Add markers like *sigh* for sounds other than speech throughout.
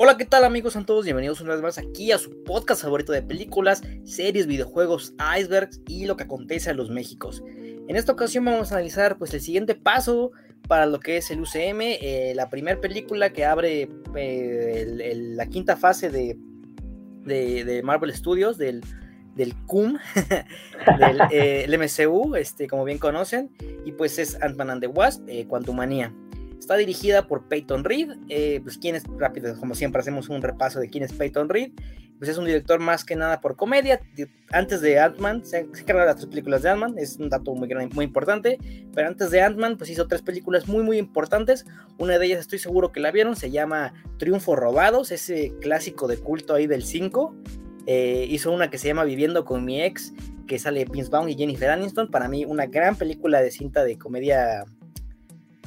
Hola, ¿qué tal amigos? Son todos bienvenidos una vez más aquí a su podcast favorito de películas, series, videojuegos, icebergs y lo que acontece en los Méxicos. En esta ocasión vamos a analizar pues el siguiente paso para lo que es el UCM, eh, la primera película que abre eh, la quinta fase de, de, Marvel Studios, del, del CUM, *laughs* del eh, MCU, este, como bien conocen, y pues es Ant-Man and the Wasp, Quantumania. Está dirigida por Peyton Reed. Eh, pues quién es, rápido, como siempre hacemos un repaso de quién es Peyton Reed. Pues es un director más que nada por comedia. Antes de Ant-Man, se, encarga las tres películas de Ant-Man, es un dato muy, muy importante. Pero antes de Ant-Man, pues hizo tres películas muy, muy importantes. Una de ellas estoy seguro que la vieron, se llama Triunfo Robados, ese clásico de culto ahí del 5. Eh, hizo una que se llama Viviendo con mi ex, que sale Vince Vaughn y Jennifer Aniston. Para mí, una gran película de cinta de comedia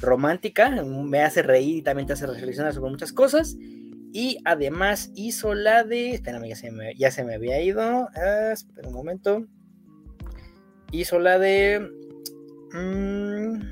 romántica, me hace reír y también te hace reflexionar sobre muchas cosas. Y además hizo la de. Espérame, ya se me, ya se me había ido. Ah, espera un momento. Hizo la de. Mm,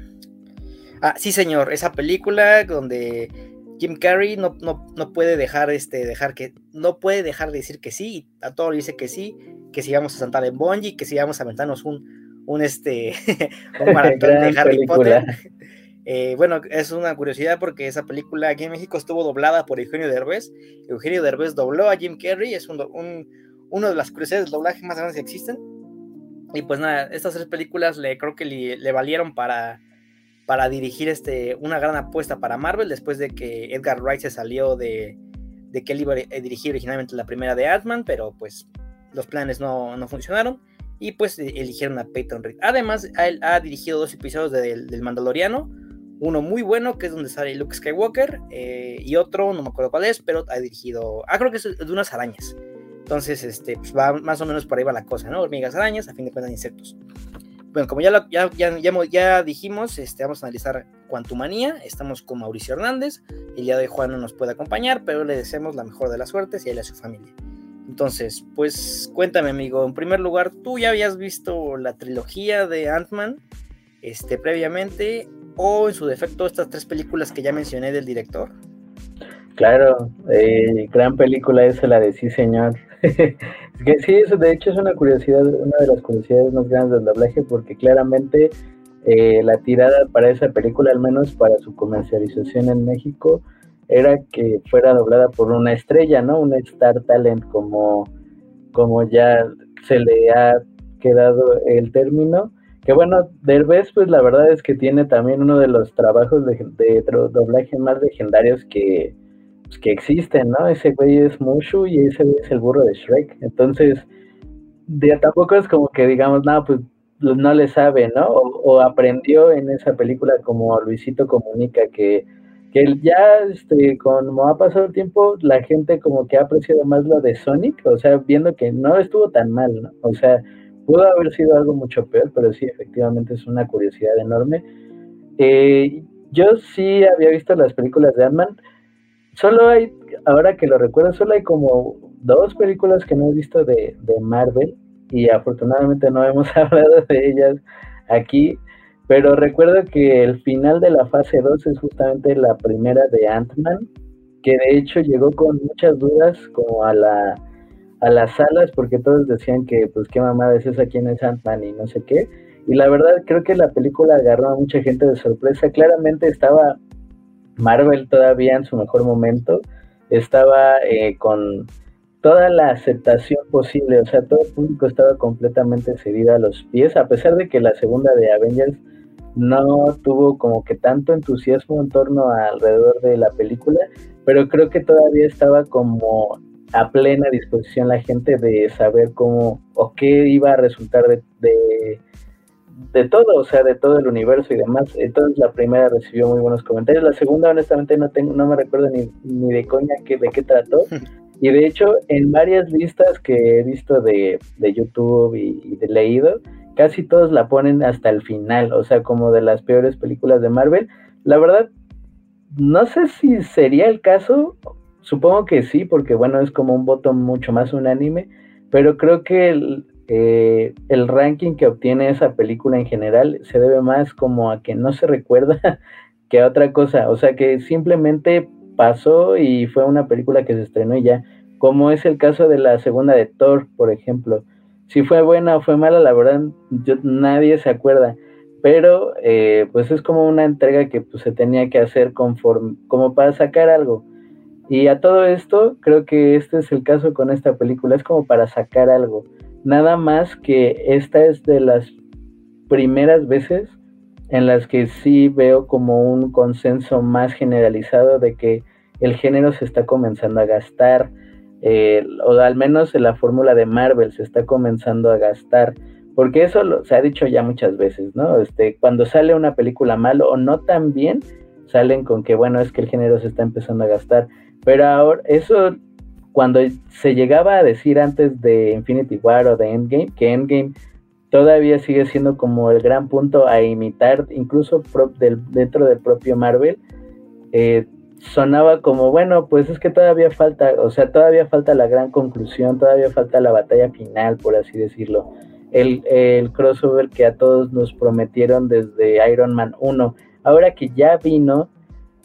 ah, sí, señor. Esa película donde Jim Carrey no, no, puede dejar este. dejar que. No puede dejar de decir que sí. A todo le dice que sí. Que si vamos a saltar en Bonji. Que si vamos a aventarnos un. un este. *laughs* un maratón de *laughs* Harry Potter. *laughs* Eh, bueno, es una curiosidad porque esa película aquí en México estuvo doblada por Eugenio Derbez. Eugenio Derbez dobló a Jim Carrey, es un, uno de las curiosidades del doblaje más grandes que existen. Y pues nada, estas tres películas le creo que le, valieron para, para dirigir este, una gran apuesta para Marvel después de que Edgar Wright se salió de, de que él iba dirigir originalmente la primera de Ant-Man, pero pues los planes no, no, funcionaron y pues eligieron a Peyton Reed. Además, él ha dirigido dos episodios del Mandaloriano, uno muy bueno, que es donde sale Luke Skywalker, eh, y otro, no me acuerdo cuál es, pero ha dirigido, ah, creo que es de unas arañas. Entonces, este, pues va más o menos por ahí va la cosa, ¿no? Hormigas, arañas, a fin de cuentas, insectos. Bueno, como ya, ya, ya, ya, dijimos, este, vamos a analizar Quantumania. Estamos con Mauricio Hernández. El día de Juan no nos puede acompañar, pero le deseamos la mejor de las suertes y a él y a su familia. Entonces, pues cuéntame, amigo. En primer lugar, tú ya habías visto la trilogía de Ant-Man este, previamente o en su defecto estas tres películas que ya mencioné del director? Claro, eh, gran película esa, la de Sí Señor. *laughs* que sí, eso de hecho es una curiosidad, una de las curiosidades más grandes del doblaje, porque claramente eh, la tirada para esa película, al menos para su comercialización en México, era que fuera doblada por una estrella, ¿no? Una Star Talent, como, como ya se le ha quedado el término. Que bueno, Derbez, pues la verdad es que tiene también uno de los trabajos de, doblaje más legendarios que, pues, que existen, ¿no? Ese güey es Mushu y ese güey es el burro de Shrek. Entonces, de, tampoco es como que digamos, no, pues no le sabe, ¿no? O, aprendió en esa película como Luisito Comunica, que, que ya, este, como ha pasado el tiempo, la gente como que ha apreciado más lo de Sonic, o sea, viendo que no estuvo tan mal, ¿no? O sea, Pudo haber sido algo mucho peor, pero sí, efectivamente es una curiosidad enorme. Eh, yo sí había visto las películas de Ant-Man. Solo hay, ahora que lo recuerdo, solo hay como dos películas que no he visto de, Marvel y afortunadamente no hemos *laughs* hablado de ellas aquí. Pero recuerdo que el final de la fase 2 es justamente la primera de Ant-Man, que de hecho llegó con muchas dudas como a la a las salas porque todos decían que pues qué mamada es esa, quién es Ant-Man y no sé qué. Y la verdad creo que la película agarró a mucha gente de sorpresa. Claramente estaba Marvel todavía en su mejor momento. Estaba eh, con toda la aceptación posible, o sea, todo el público estaba completamente cedido a los pies, a pesar de que la segunda de Avengers no tuvo como que tanto entusiasmo en torno alrededor de la película, pero creo que todavía estaba como a plena disposición la gente de saber cómo o qué iba a resultar de, de, todo, o sea, de todo el universo y demás. Entonces la primera recibió muy buenos comentarios, la segunda honestamente no tengo, no me recuerdo ni, ni de coña que, de qué trató. *laughs* Y de hecho, en varias listas que he visto de, de YouTube y, de leído, casi todos la ponen hasta el final, o sea, como de las peores películas de Marvel. La verdad, no sé si sería el caso Supongo que sí, porque bueno, es como un voto mucho más unánime, pero creo que el, eh, el ranking que obtiene esa película en general se debe más como a que no se recuerda *laughs* que a otra cosa, o sea que simplemente pasó y fue una película que se estrenó y ya, como es el caso de la segunda de Thor, por ejemplo. Si fue buena o fue mala, la verdad, nadie se acuerda, pero eh, pues es como una entrega que pues, se tenía que hacer conforme, como para sacar algo. Y a todo esto, creo que este es el caso con esta película, es como para sacar algo. Nada más que esta es de las primeras veces en las que sí veo como un consenso más generalizado de que el género se está comenzando a gastar, o al menos en la fórmula de Marvel se está comenzando a gastar, porque eso se ha dicho ya muchas veces, ¿no? Este, cuando sale una película mal o no tan bien, salen con que, bueno, es que el género se está empezando a gastar, pero ahora eso cuando se llegaba a decir antes de Infinity War o de Endgame, que Endgame todavía sigue siendo como el gran punto a imitar, incluso dentro del propio Marvel, eh, sonaba como, bueno, pues es que todavía falta, o sea, todavía falta la gran conclusión, todavía falta la batalla final, por así decirlo. El, el crossover que a todos nos prometieron desde Iron Man 1. Ahora que ya vino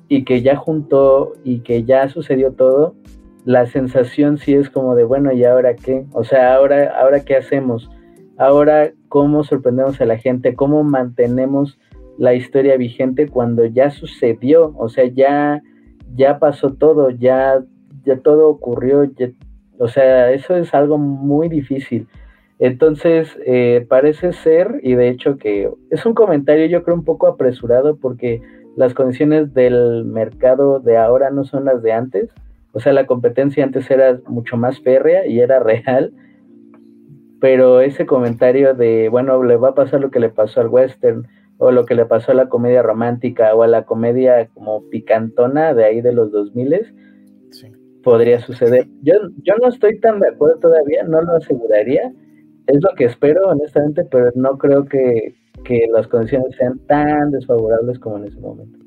y que ya juntó y que ya sucedió todo, la sensación sí es como de, bueno, ¿y ahora qué? O sea, ahora, ahora qué hacemos? Ahora, ¿cómo sorprendemos a la gente? ¿Cómo mantenemos la historia vigente cuando ya sucedió? O sea, ya, ya pasó todo, ya, ya todo ocurrió. o sea, eso es algo muy difícil. Entonces, eh, parece ser, y de hecho que es un comentario yo creo un poco apresurado porque las condiciones del mercado de ahora no son las de antes. O sea, la competencia antes era mucho más férrea y era real pero ese comentario de, bueno, le va a pasar lo que le pasó al western o lo que le pasó a la comedia romántica o a la comedia como picantona de ahí de los 2000 sí. podría suceder. Yo, yo no estoy tan de acuerdo todavía, no lo aseguraría, es lo que espero honestamente, pero no creo que, que las condiciones sean tan desfavorables como en ese momento.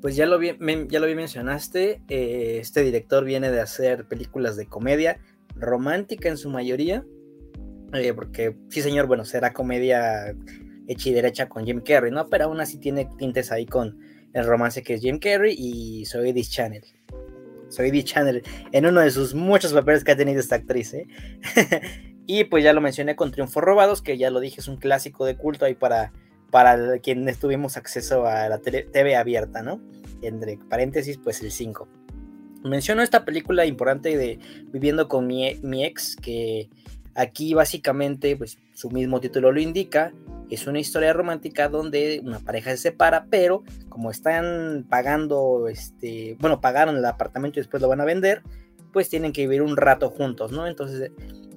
Pues ya lo, vi, ya lo vi mencionaste, eh, este director viene de hacer películas de comedia, romántica en su mayoría, eh, porque sí señor, bueno, será comedia hecha y derecha con Jim Carrey, ¿no? Pero aún así tiene tintes ahí con el romance que es Jim Carrey y Soy This Channel. Soy This Channel en uno de sus muchos papeles que ha tenido esta actriz, ¿eh? *laughs* y pues ya lo mencioné con Triunfos Robados, que ya lo dije, es un clásico de culto ahí para, para quienes tuvimos acceso a la TV abierta, ¿no? Entre paréntesis, pues el 5. Menciono esta película importante de Viviendo con mi, ex, que aquí básicamente, pues su mismo título lo indica, es una historia romántica donde una pareja se separa, pero como están pagando, este, bueno, pagaron el apartamento y después lo van a vender, pues tienen que vivir un rato juntos, ¿no? Entonces,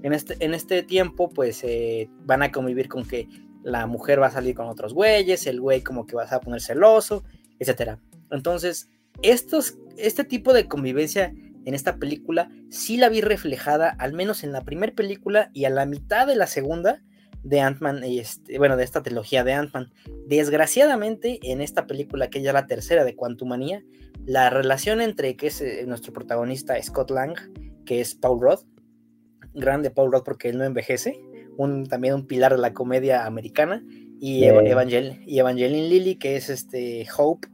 en este, en este tiempo, pues eh, van a convivir con que la mujer va a salir con otros güeyes, el güey como que va a poner celoso, etc. Entonces, estos, este tipo de convivencia en esta película sí la vi reflejada, al menos en la primera película y a la mitad de la segunda de Ant-Man, este, bueno, de esta trilogía de Ant-Man. Desgraciadamente, en esta película, que ya la tercera de Quantumania, la relación entre que es eh, nuestro protagonista Scott Lang, que es Paul Rudd, grande Paul Rudd porque él no envejece, un, también un pilar de la comedia americana, y, y Evangeline Lilly, que es este Hope,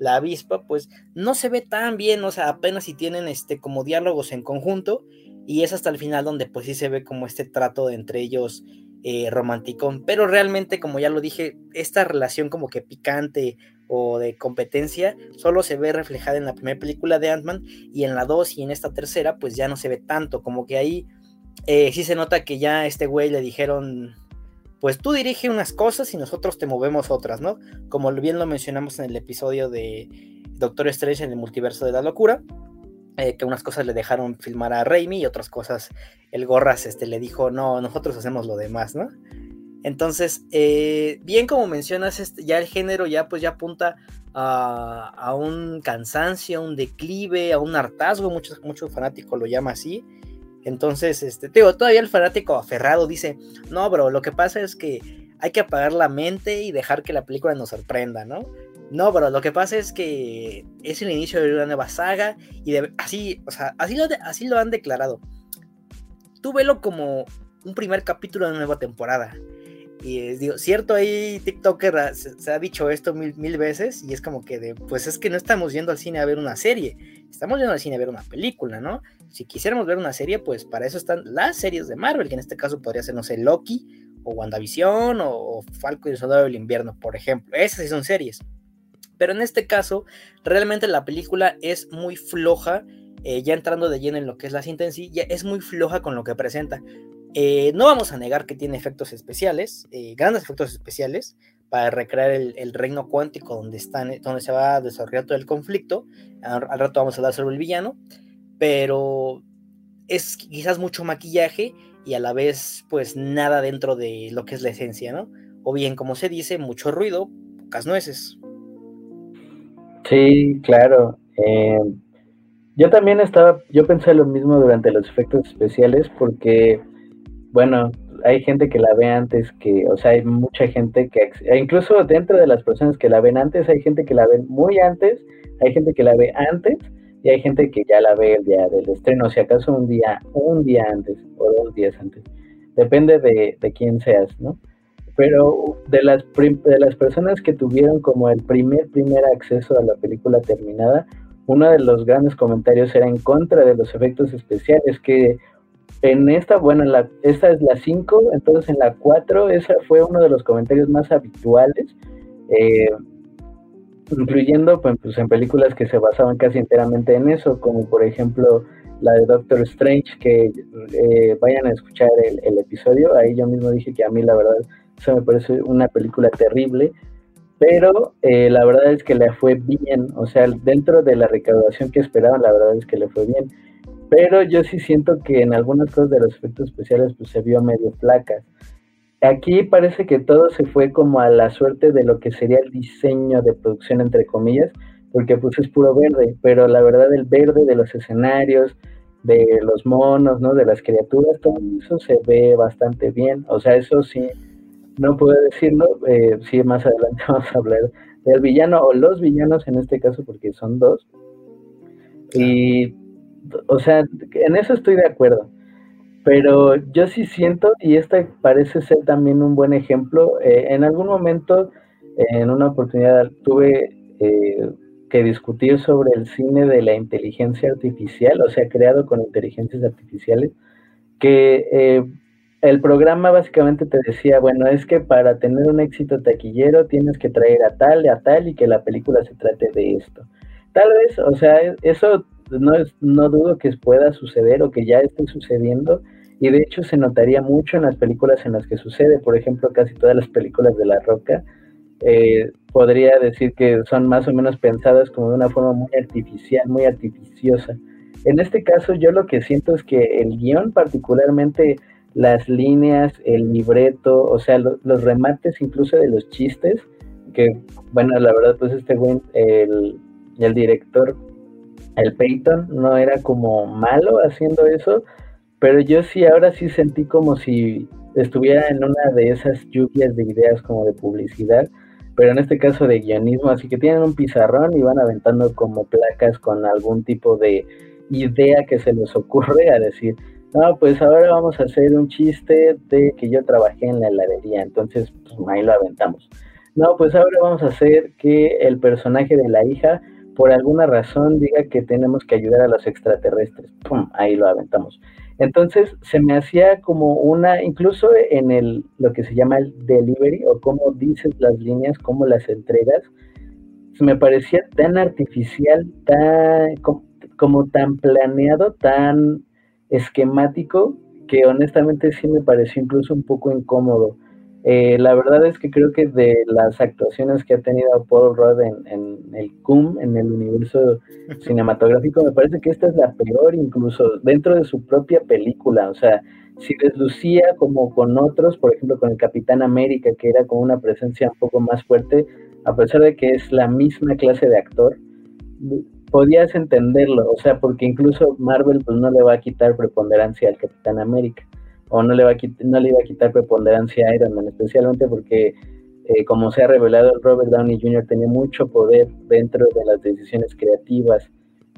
la avispa, pues no se ve tan bien, o sea, apenas si tienen este como diálogos en conjunto y es hasta el final donde pues sí se ve como este trato entre ellos eh, romántico, pero realmente como ya lo dije, esta relación como que picante o de competencia solo se ve reflejada en la primera película de Ant-Man y en la dos y en esta tercera pues ya no se ve tanto, como que ahí eh, sí se nota que ya a este güey le dijeron pues tú dirige unas cosas y nosotros te movemos otras, ¿no? Como bien lo mencionamos en el episodio de Doctor Strange en el multiverso de la locura, eh, que unas cosas le dejaron filmar a Raimi y otras cosas el Gorras este, le dijo, no, nosotros hacemos lo demás, ¿no? Entonces, eh, bien como mencionas, este, ya el género ya pues ya apunta a, a, un cansancio, a un declive, a un hartazgo, muchos mucho fanáticos lo llama así, entonces, este, digo, todavía el fanático aferrado dice, no, bro, lo que pasa es que hay que apagar la mente y dejar que la película nos sorprenda, ¿no? No, bro, lo que pasa es que es el inicio de una nueva saga y así, o sea, así lo, así lo han declarado. Tú velo como un primer capítulo de una nueva temporada. Y digo, cierto, ahí TikToker se, ha dicho esto mil, mil, veces y es como que de, pues es que no estamos yendo al cine a ver una serie, estamos yendo al cine a ver una película, ¿no? Si quisiéramos ver una serie, pues para eso están las series de Marvel, que en este caso podría ser, no sé, Loki o WandaVision o, o Falcon y el Soldado del Invierno, por ejemplo. Esas sí son series. Pero en este caso, realmente la película es muy floja, eh, ya entrando de lleno en lo que es la cinta en sí, ya es muy floja con lo que presenta. Eh, no vamos a negar que tiene efectos especiales, eh, grandes efectos especiales, para recrear el, reino cuántico donde, están, donde se va a desarrollar todo el conflicto. Al, rato vamos a hablar sobre el villano, pero es quizás mucho maquillaje y a la vez pues nada dentro de lo que es la esencia, ¿no? O bien, como se dice, mucho ruido, pocas nueces. Sí, claro. yo también estaba, yo pensé lo mismo durante los efectos especiales porque bueno, hay gente que la ve antes que, o sea, hay mucha gente que, e incluso dentro de las personas que la ven antes, hay gente que la ve muy antes, hay gente que la ve antes y hay gente que ya la ve el día del estreno, si acaso un día, un día antes o dos días antes. Depende de, de quién seas, ¿no? Pero de las, de las personas que tuvieron como el primer, primer acceso a la película terminada, uno de los grandes comentarios era en contra de los efectos especiales, que en esta, bueno, la, esta es la 5, entonces en la 4, esa fue uno de los comentarios más habituales, eh, incluyendo pues, pues, en películas que se basaban casi enteramente en eso, como por ejemplo la de Doctor Strange, que eh, vayan a escuchar el, episodio, ahí yo mismo dije que a mí la verdad eso me parece una película terrible, pero eh, la verdad es que le fue bien, o sea, dentro de la recaudación que esperaban, la verdad es que le fue bien pero yo sí siento que en algunas cosas de los efectos especiales pues se vio medio placas. Aquí parece que todo se fue como a la suerte de lo que sería el diseño de producción entre comillas, porque pues es puro verde, pero la verdad el verde de los escenarios, de los monos, ¿no? De las criaturas, todo eso se ve bastante bien. O sea, eso sí, no puedo decirlo, eh, sí, más adelante *laughs* vamos a hablar del villano o los villanos en este caso, porque son dos. Y o sea, en eso estoy de acuerdo. Pero yo sí siento, y esta parece ser también un buen ejemplo, eh, en algún momento, en una oportunidad, tuve eh, que discutir sobre el cine de la inteligencia artificial, o sea, creado con inteligencias artificiales, que eh, el programa básicamente te decía, bueno, es que para tener un éxito taquillero tienes que traer a tal, a tal, y que la película se trate de esto. Tal vez, o sea, eso no, es, no dudo que pueda suceder o que ya esté sucediendo y de hecho se notaría mucho en las películas en las que sucede, por ejemplo, casi todas las películas de La Roca, eh, podría decir que son más o menos pensadas como de una forma muy artificial, muy artificiosa. En este caso yo lo que siento es que el guion, particularmente las líneas, el libreto, o sea, los remates incluso de los chistes, que bueno, la verdad pues este güey, el, el director el Peyton no era como malo haciendo eso, pero yo sí ahora sí sentí como si estuviera en una de esas lluvias de ideas como de publicidad, pero en este caso de guionismo, así que tienen un pizarrón y van aventando como placas con algún tipo de idea que se les ocurre a decir, no, pues ahora vamos a hacer un chiste de que yo trabajé en la heladería, entonces pues, ahí lo aventamos. No, pues ahora vamos a hacer que el personaje de la hija por alguna razón diga que tenemos que ayudar a los extraterrestres. ¡Pum! Ahí lo aventamos. Entonces se me hacía como una, incluso en el lo que se llama el delivery o cómo dices las líneas, cómo las entregas, me parecía tan artificial, tan como tan planeado, tan esquemático, que honestamente sí me pareció incluso un poco incómodo. Eh, la verdad es que creo que de las actuaciones que ha tenido Paul Rudd en, el CUM, en el universo *laughs* cinematográfico, me parece que esta es la peor, incluso dentro de su propia película. O sea, si deslucía como con otros, por ejemplo con el Capitán América, que era con una presencia un poco más fuerte, a pesar de que es la misma clase de actor, podías entenderlo. O sea, porque incluso Marvel pues, no le va a quitar preponderancia al Capitán América o no le, va a no le iba a quitar preponderancia a Iron Man, especialmente porque, eh, como se ha revelado, Robert Downey Jr. tenía mucho poder dentro de las decisiones creativas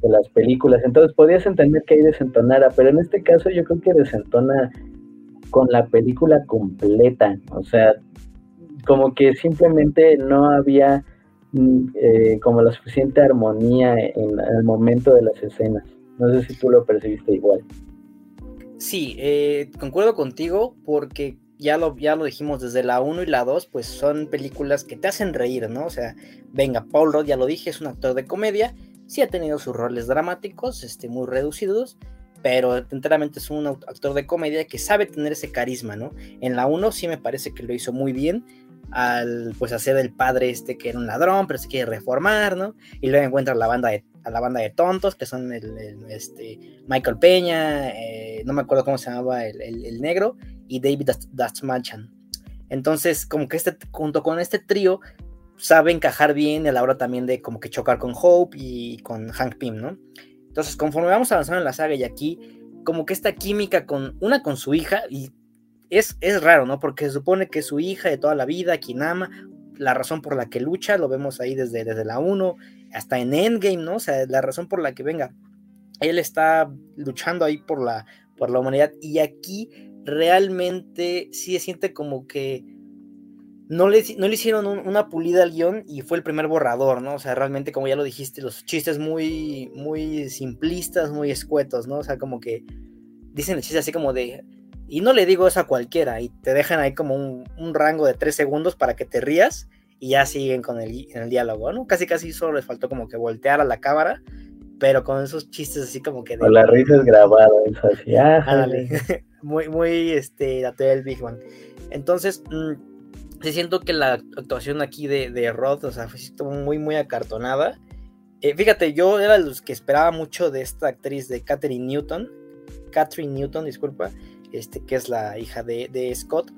de las películas. Entonces podías entender que ahí desentonara, pero en este caso yo creo que desentona con la película completa. O sea, como que simplemente no había mm, eh, como la suficiente armonía en, el momento de las escenas. No sé si tú lo percibiste igual. Sí, eh, concuerdo contigo porque ya lo, ya lo dijimos desde la 1 y la 2, pues son películas que te hacen reír, ¿no? O sea, venga, Paul Rudd, ya lo dije, es un actor de comedia, sí ha tenido sus roles dramáticos, este, muy reducidos, pero enteramente es un actor de comedia que sabe tener ese carisma, ¿no? En la 1 sí me parece que lo hizo muy bien, al pues hacer el padre este que era un ladrón, pero se quiere reformar, ¿no? Y luego encuentra a la banda de, a la banda de tontos, que son el, este, Michael Peña, eh, no me acuerdo cómo se llamaba el, negro, y David Dastmalchan. Entonces, como que este, junto con este trío, sabe encajar bien a la hora también de como que chocar con Hope y con Hank Pym, ¿no? Entonces, conforme vamos avanzando en la saga y aquí, como que esta química con una con su hija, y es, es raro, ¿no? Porque se supone que su hija de toda la vida, quien ama, la razón por la que lucha, lo vemos ahí desde, desde la 1 hasta en Endgame, ¿no? O sea, la razón por la que venga, él está luchando ahí por la, por la humanidad y aquí realmente sí se siente como que no le, no le hicieron una pulida al guion y fue el primer borrador, ¿no? O sea, realmente, como ya lo dijiste, los chistes muy, muy simplistas, muy escuetos, ¿no? O sea, como que dicen el chiste así como de... Y no le digo eso a cualquiera, y te dejan ahí como un, un rango de tres segundos para que te rías y ya siguen con el, el diálogo, ¿no? Casi casi solo les faltó como que voltear a la cámara, pero con esos chistes así como que... De, la risa es grabada, es así, ah, *laughs* muy, muy, este, la del Big One. Entonces... Mmm, sí siento que la actuación aquí de, de Rod, o sea, fue muy, muy acartonada. Eh, fíjate, yo era de los que esperaba mucho de esta actriz de Catherine Newton, Catherine Newton, disculpa, este, que es la hija de, de Scott.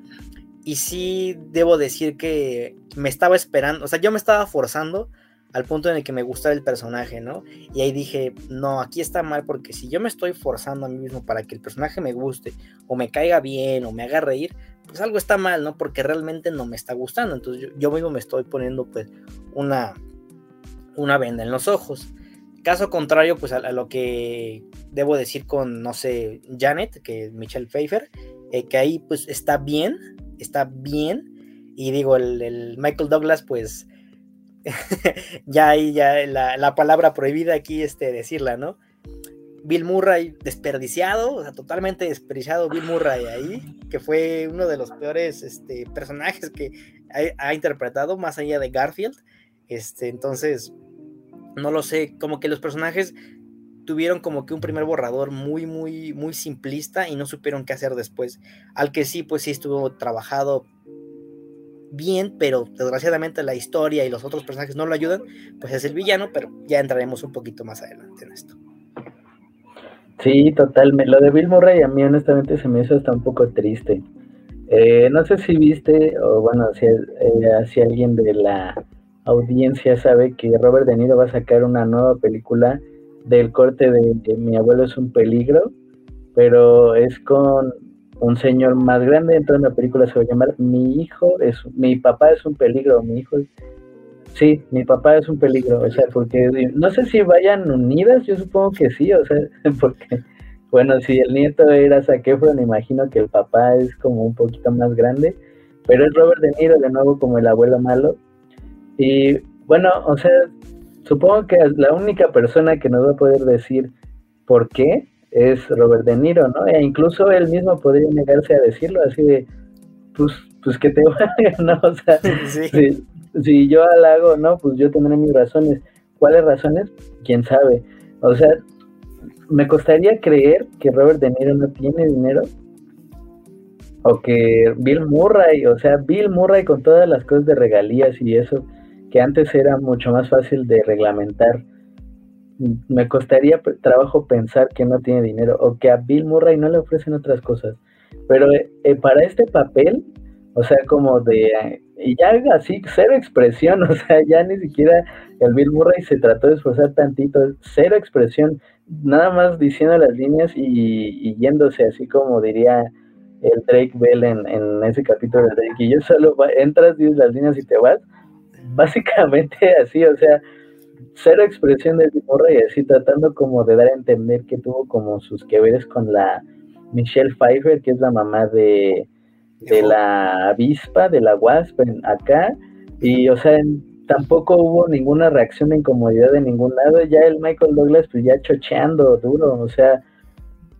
Y sí debo decir que me estaba esperando, o sea, yo me estaba forzando al punto en el que me gustara el personaje, ¿no? Y ahí dije, no, aquí está mal porque si yo me estoy forzando a mí mismo para que el personaje me guste o me caiga bien o me haga reír, pues algo está mal, ¿no? Porque realmente no me está gustando. Entonces yo, mismo me estoy poniendo pues una, una venda en los ojos. Caso contrario, pues a, lo que debo decir con, no sé, Janet, que Michelle Pfeiffer, eh, que ahí pues está bien, está bien. Y digo, el Michael Douglas, pues *laughs* ya ahí ya la, palabra prohibida aquí este, decirla, ¿no? Bill Murray desperdiciado, o sea, totalmente desperdiciado Bill Murray ahí, que fue uno de los peores este, personajes que ha, interpretado, más allá de Garfield. Este, entonces, no lo sé, como que los personajes tuvieron como que un primer borrador muy, muy, muy simplista y no supieron qué hacer después. Al que sí, pues sí estuvo trabajado bien, pero desgraciadamente la historia y los otros personajes no lo ayudan, pues es el villano, pero ya entraremos un poquito más adelante en esto. Sí, totalmente. Lo de Bill Murray a mí honestamente se me hizo hasta un poco triste. Eh, no sé si viste, o bueno, si, eh, si alguien de la audiencia sabe que Robert De Niro va a sacar una nueva película del corte de Mi abuelo es un peligro, pero es con un señor más grande, entonces la película se va a llamar Mi hijo es, mi papá es un peligro, mi hijo sí, mi papá es un peligro, o sea, porque no sé si vayan unidas, yo supongo que sí, o sea, *laughs* porque, bueno, si el nieto era Zac me imagino que el papá es como un poquito más grande, pero es Robert De Niro de nuevo como el abuelo malo, y bueno, o sea, supongo que la única persona que nos va a poder decir por qué es Robert De Niro, ¿no? E incluso él mismo podría negarse a decirlo así de, pues, pues que te *laughs* vaya, ¿no? O sea, *laughs* si, yo halago, ¿no? Pues yo tendré mis razones. ¿Cuáles razones? ¿Quién sabe? O sea, me costaría creer que Robert De Niro no tiene dinero o que Bill Murray, o sea, Bill Murray con todas las cosas de regalías y eso, que antes era mucho más fácil de reglamentar. Me costaría trabajo pensar que no tiene dinero o que a Bill Murray no le ofrecen otras cosas. Pero eh, eh, para este papel, o sea, como de, y ya así, cero expresión, *laughs* o sea, ya ni siquiera el Bill Murray se trató de esforzar tantito, cero expresión, nada más diciendo las líneas y, yéndose así como diría el Drake Bell en, en, ese capítulo de Drake, y yo solo entras, dices las líneas y te vas, *laughs* básicamente así, o sea, cero expresión de Bill y así tratando como de dar a entender que tuvo como sus que veres con la Michelle Pfeiffer, que es la mamá de, de la avispa, de la wasp acá, y o sea, tampoco hubo ninguna reacción de incomodidad de ningún lado, ya el Michael Douglas pues ya chocheando duro, o sea,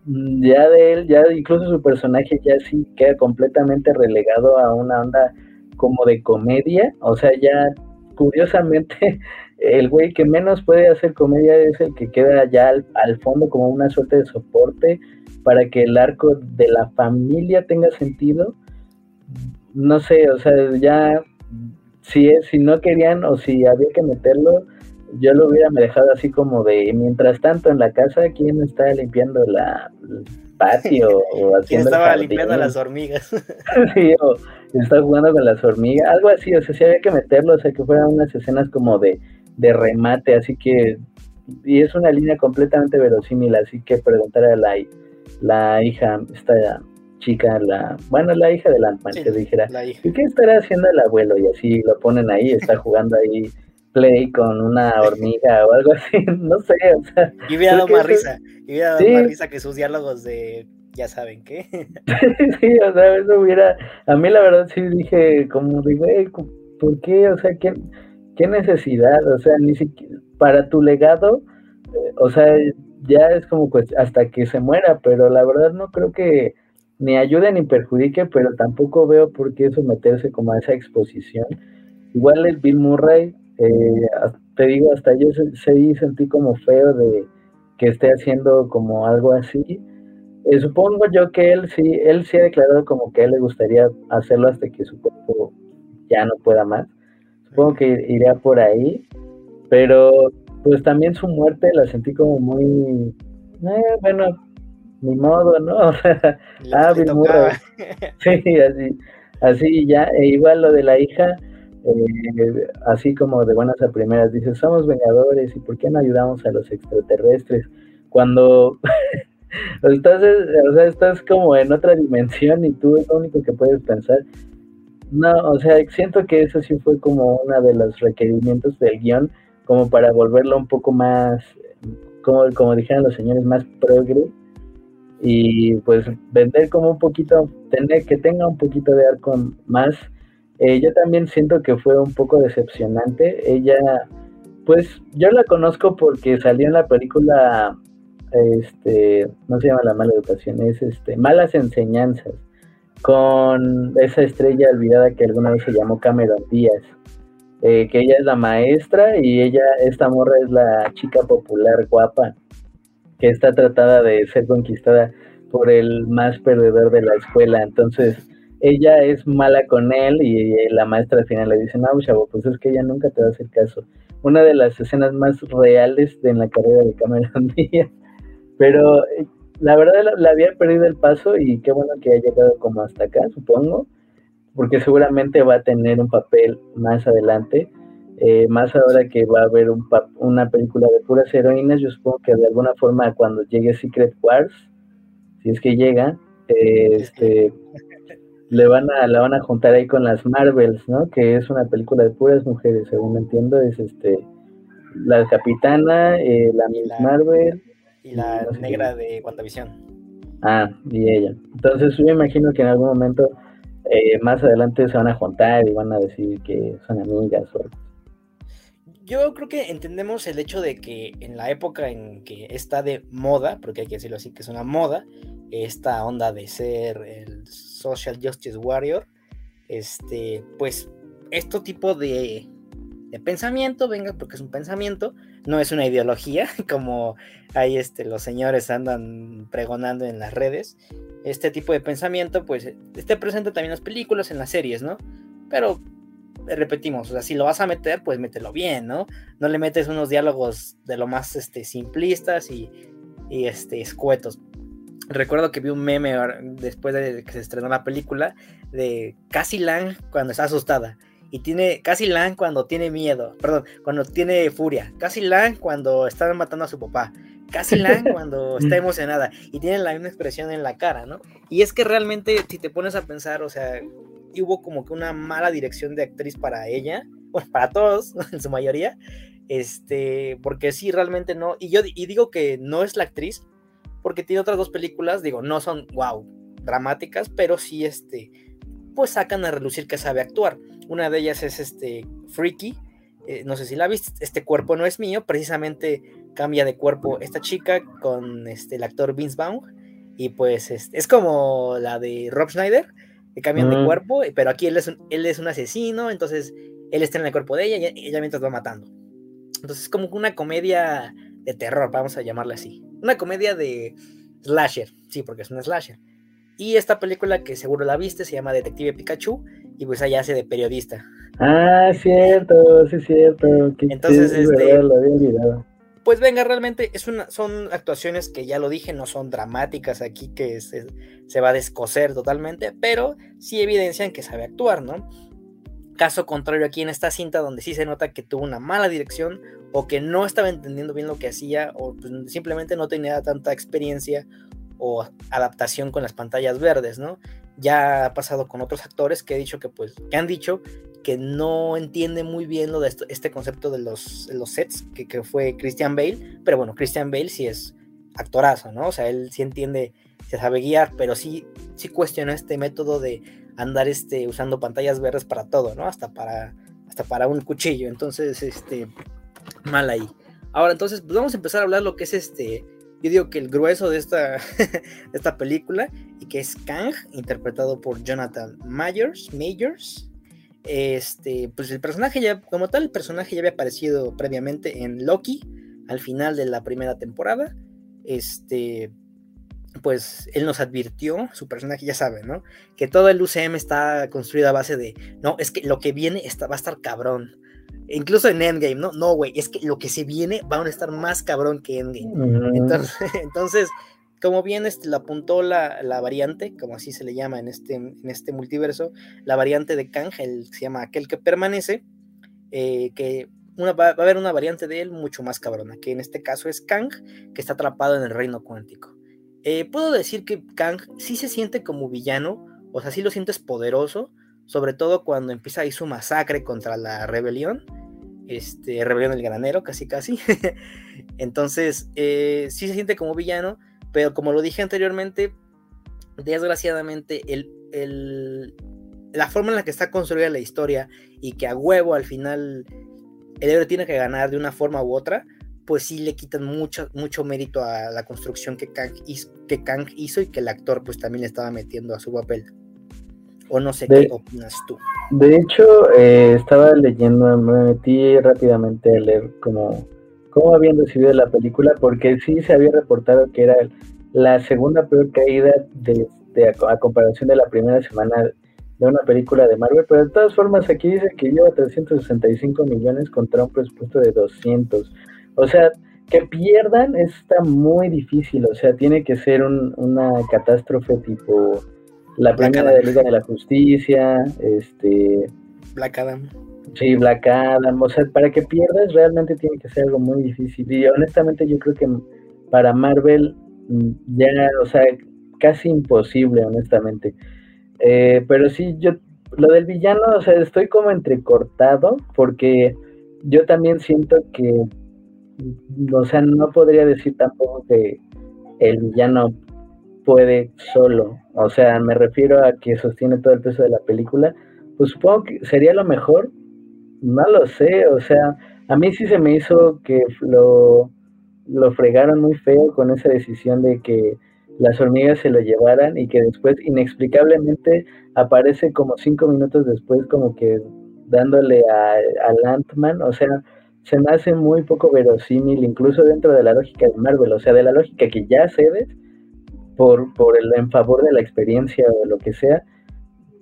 ya de él, ya incluso su personaje ya sí queda completamente relegado a una onda como de comedia, o sea, ya curiosamente *laughs* el güey que menos puede hacer comedia es el que queda ya al, fondo como una suerte de soporte para que el arco de la familia tenga sentido. No sé, o sea, ya si, es, si no querían o si había que meterlo, yo lo hubiera dejado así como de, mientras tanto en la casa, ¿quién está limpiando la, patio? o *laughs* ¿Quién estaba limpiando las hormigas? *laughs* sí, o está jugando con las hormigas, algo así, o sea, si había que meterlo, o sea, que fueran unas escenas como de, de remate, así que, y es una línea completamente verosímil, así que preguntar a la, la hija, esta chica, la, bueno, la hija de Lantman, que dijera, ¿qué estará haciendo el abuelo? Y así lo ponen ahí, está jugando ahí play con una hormiga o algo así, *laughs* no sé, o sea. Y hubiera dado más risa, y hubiera dado más risa que sus diálogos de ya saben qué. *laughs* sí, o sea, eso hubiera, a mí la verdad sí dije, como digo, ¿por qué? O sea, ¿qué, qué necesidad? O sea, ni siquiera, para tu legado, eh, o sea, ya es como pues hasta que se muera, pero la verdad no creo que ni ayude ni perjudique, pero tampoco veo por qué someterse como a esa exposición. Igual el Bill Murray, eh, te digo, hasta yo se, sentí como feo de que esté haciendo como algo así. Eh, supongo yo que él sí, él sí ha declarado como que a él le gustaría hacerlo hasta que su cuerpo ya no pueda más. Supongo que iría por ahí, pero pues también su muerte la sentí como muy, eh, bueno, ni modo, ¿no? *laughs* ah, Bill Murray. *laughs* sí, así, así ya, e igual lo de la hija, eh, así como de buenas a primeras, dice, somos vengadores y ¿por qué no ayudamos a los extraterrestres? Cuando *laughs* entonces, o sea, estás como en otra dimensión y tú es lo único que puedes pensar. No, o sea, siento que eso sí fue como uno de los requerimientos del guion, como para volverlo un poco más, como, como dijeron los señores, más progre y pues vender como un poquito, tener que tenga un poquito de arco más. Eh, yo también siento que fue un poco decepcionante. Ella, pues yo la conozco porque salió en la película, este, no se llama La mala educación, es este, Malas enseñanzas, con esa estrella olvidada que alguna vez se llamó Cameron Díaz. Eh, que ella es la maestra y ella, esta morra es la chica popular guapa que está tratada de ser conquistada por el más perdedor de la escuela. Entonces, ella es mala con él y la maestra al final le dice, no, chavo, pues es que ella nunca te va a hacer caso. Una de las escenas más reales de en la carrera de Cameron *laughs* Díaz. Pero eh, la verdad la, había perdido el paso y qué bueno que haya llegado como hasta acá, supongo, porque seguramente va a tener un papel más adelante eh, más ahora que va a haber un una película de puras heroínas, yo supongo que de alguna forma cuando llegue Secret Wars, si es que llega, este, le van a la van a juntar ahí con las Marvels, ¿no? Que es una película de puras mujeres, según entiendo, es este la capitana, eh, la Miss Marvel y la negra de WandaVision. Ah, y ella. Entonces yo imagino que en algún momento eh, más adelante se van a juntar y van a decir que son amigas o yo creo que entendemos el hecho de que en la época en que está de moda, porque hay que decirlo así, que es una moda, esta onda de ser el social justice warrior, este, pues, este tipo de, pensamiento, venga, porque es un pensamiento, no es una ideología, *laughs* como ahí este, los señores andan pregonando en las redes. Este tipo de pensamiento, pues, esté presente también en las películas, en las series, ¿no? Pero repetimos, o sea, si lo vas a meter, pues mételo bien, ¿no? No le metes unos diálogos de lo más este, simplistas y, y este, escuetos. Recuerdo que vi un meme después de que se estrenó la película de Cassie Lang cuando está asustada. Y tiene Cassie Lang cuando tiene miedo, perdón, cuando tiene furia. Cassie Lang cuando están matando a su papá. Cassie Lang *laughs* cuando está emocionada. Y tiene la misma expresión en la cara, ¿no? Y es que realmente, si te pones a pensar, o sea, hubo como que una mala dirección de actriz para ella, bueno, para todos, *laughs* en su mayoría, este, porque sí, realmente no, y yo y digo que no es la actriz, porque tiene otras dos películas, digo, no son, wow, dramáticas, pero sí, este, pues sacan a relucir que sabe actuar. Una de ellas es este Freaky, eh, no sé si la viste, este cuerpo no es mío, precisamente cambia de cuerpo esta chica con este, el actor Vince Vaughn, y pues este, es como la de Rob Schneider, que cambian de cuerpo, pero aquí él es, un, él es un asesino, entonces él está en el cuerpo de ella y ella mientras va matando. Entonces es como una comedia de terror, vamos a llamarla así. Una comedia de slasher, sí, porque es un slasher. Y esta película que seguro la viste se llama Detective Pikachu y pues allá hace de periodista. Ah, cierto, sí, cierto. Entonces, este, Pues venga, realmente es una, son actuaciones que ya lo dije, no son dramáticas aquí que se, se va a descoser totalmente, pero sí evidencian que sabe actuar, ¿no? Caso contrario aquí en esta cinta donde sí se nota que tuvo una mala dirección o que no estaba entendiendo bien lo que hacía o pues, simplemente no tenía tanta experiencia o adaptación con las pantallas verdes, ¿no? Ya ha pasado con otros actores que he dicho que pues que han dicho que no entiende muy bien lo de este concepto de los, los sets, que, que, fue Christian Bale, pero bueno, Christian Bale sí es actorazo, ¿no? O sea, él sí entiende, se sabe guiar, pero sí, sí cuestiona este método de andar este, usando pantallas verdes para todo, ¿no? Hasta para, hasta para un cuchillo, entonces, este, mal ahí. Ahora, entonces, pues vamos a empezar a hablar lo que es este, yo digo que el grueso de esta, *laughs* esta película, y que es Kang, interpretado por Jonathan Myers, Majors. Este, pues el personaje ya, como tal, el personaje ya había aparecido previamente en Loki, al final de la primera temporada. Este, pues él nos advirtió, su personaje ya sabe, ¿no? Que todo el UCM está construido a base de, no, es que lo que viene está, va a estar cabrón. Incluso en Endgame, ¿no? No, güey, es que lo que se viene va a estar más cabrón que Endgame. *laughs* entonces, como bien este, lo apuntó la, la, variante, como así se le llama en este, en este multiverso, la variante de Kang, el, se llama aquel que permanece, eh, que una, va, a haber una variante de él mucho más cabrona, que en este caso es Kang, que está atrapado en el reino cuántico. Eh, puedo decir que Kang sí se siente como villano, o sea, sí lo sientes poderoso, sobre todo cuando empieza ahí su masacre contra la rebelión, este, rebelión del granero, casi casi. *laughs* Entonces, eh, sí se siente como villano, pero como lo dije anteriormente, desgraciadamente el, la forma en la que está construida la historia y que a huevo al final el héroe tiene que ganar de una forma u otra, pues sí le quitan mucho, mucho mérito a la construcción que Kang, hizo, que Kang hizo y que el actor pues también le estaba metiendo a su papel. O no sé qué opinas tú. De hecho, eh, estaba leyendo, me metí rápidamente a leer como cómo habían recibido la película, porque sí se había reportado que era la segunda peor caída de, a, comparación de la primera semana de una película de Marvel, pero de todas formas aquí dice que lleva 365 millones contra un presupuesto de 200. O sea, que pierdan está muy difícil, o sea, tiene que ser una catástrofe tipo la primera de Liga de la Justicia, este... Black Adam. Sí, Black Adam, o sea, para que pierdas realmente tiene que ser algo muy difícil. Y honestamente yo creo que para Marvel mm, ya, o sea, casi imposible, honestamente. Eh, pero sí, yo, lo del villano, o sea, estoy como entrecortado porque yo también siento que, o sea, no podría decir tampoco que el villano puede solo. O sea, me refiero a que sostiene todo el peso de la película. Pues supongo que sería lo mejor. No lo sé, o sea, a mí sí se me hizo que lo, lo fregaron muy feo con esa decisión de que las hormigas se lo llevaran y que después inexplicablemente aparece como cinco minutos después como que dándole a, a Antman, o sea, se me hace muy poco verosímil incluso dentro de la lógica de Marvel, o sea, de la lógica que ya cedes por, por el en favor de la experiencia o lo que sea,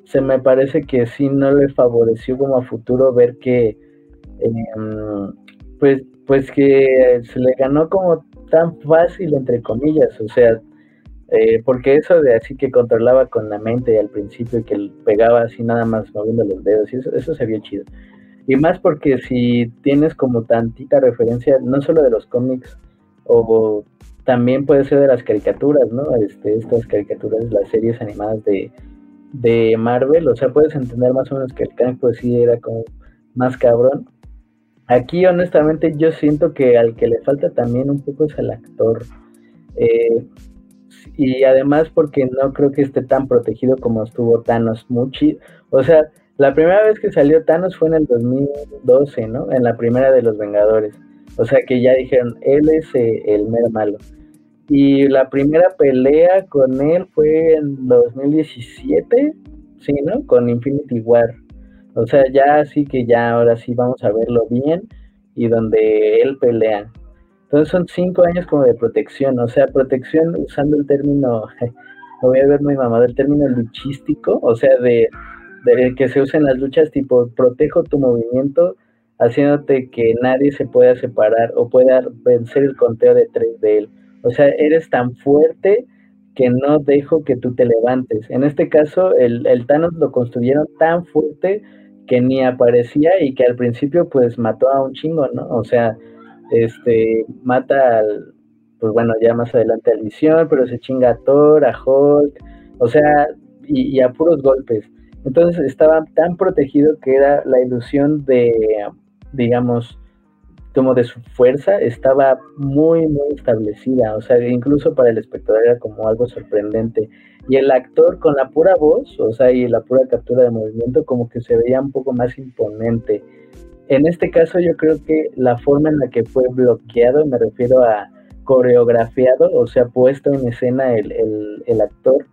se me parece que sí no le favoreció como a futuro ver que em, pues, pues que se le ganó como tan fácil entre comillas, o sea, eh, porque eso de así que controlaba con la mente al principio y que pegaba así nada más moviendo los dedos, y eso, eso se vio chido. Y más porque si tienes como tantita referencia, no solo de los cómics o también puede ser de las caricaturas, ¿no? Este, estas caricaturas, las series animadas de, de Marvel, o sea, puedes entender más o menos que el Kang sí era como más cabrón. Aquí honestamente yo siento que al que le falta también un poco es el actor. Eh, y además porque no creo que esté tan protegido como estuvo Thanos. Muchi, o sea, la primera vez que salió Thanos fue en el 2012, ¿no? En la primera de los Vengadores. O sea que ya dijeron, él es eh, el mero malo. Y la primera pelea con él fue en 2017, sí, ¿no? Con Infinity War. O sea, ya sí que ya ahora sí vamos a verlo bien y donde él pelea. Entonces son cinco años como de protección, o sea, protección usando el término, *laughs* voy a ver muy mamado, el término luchístico, o sea, de, de que se usen las luchas tipo protejo tu movimiento, haciéndote que nadie se pueda separar o pueda vencer el conteo de tres de él. O sea, eres tan fuerte que no dejo que tú te levantes. En este caso, el, el Thanos lo construyeron tan fuerte que ni aparecía y que al principio pues mató a un chingo, ¿no? O sea, este, mata al, pues bueno, ya más adelante a Visión, pero se chinga a Thor, a Hulk, o sea, y, a puros golpes. Entonces estaba tan protegido que era la ilusión de, digamos, como de su fuerza, estaba muy, muy establecida, o sea, incluso para el espectador era como algo sorprendente. Y el actor con la pura voz, o sea, y la pura captura de movimiento, como que se veía un poco más imponente. En este caso yo creo que la forma en la que fue bloqueado, me refiero a coreografiado, o sea, puesto en escena el, el, actor,